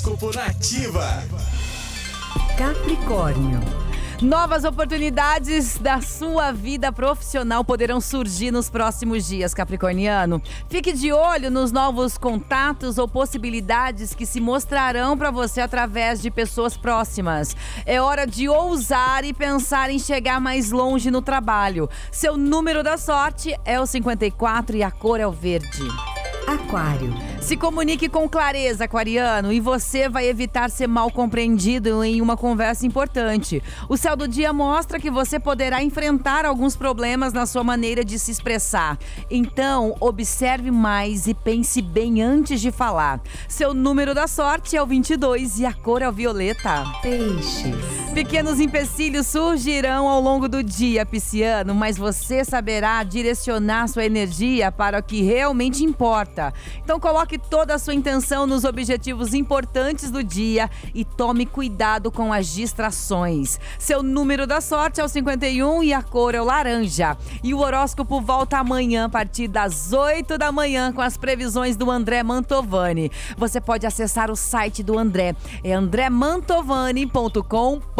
Horóscopo Nativa. Capricórnio. Novas oportunidades da sua vida profissional poderão surgir nos próximos dias, Capricorniano. Fique de olho nos novos contatos ou possibilidades que se mostrarão para você através de pessoas próximas. É hora de ousar e pensar em chegar mais longe no trabalho. Seu número da sorte é o 54 e a cor é o verde. Aquário. Se comunique com clareza, aquariano, e você vai evitar ser mal compreendido em uma conversa importante. O céu do dia mostra que você poderá enfrentar alguns problemas na sua maneira de se expressar. Então, observe mais e pense bem antes de falar. Seu número da sorte é o 22 e a cor é o violeta. Peixes. Pequenos empecilhos surgirão ao longo do dia, pisciano, mas você saberá direcionar sua energia para o que realmente importa. Então coloque toda a sua intenção nos objetivos importantes do dia e tome cuidado com as distrações. Seu número da sorte é o 51 e a cor é o laranja. E o horóscopo volta amanhã a partir das 8 da manhã com as previsões do André Mantovani. Você pode acessar o site do André, é andremantovani.com.br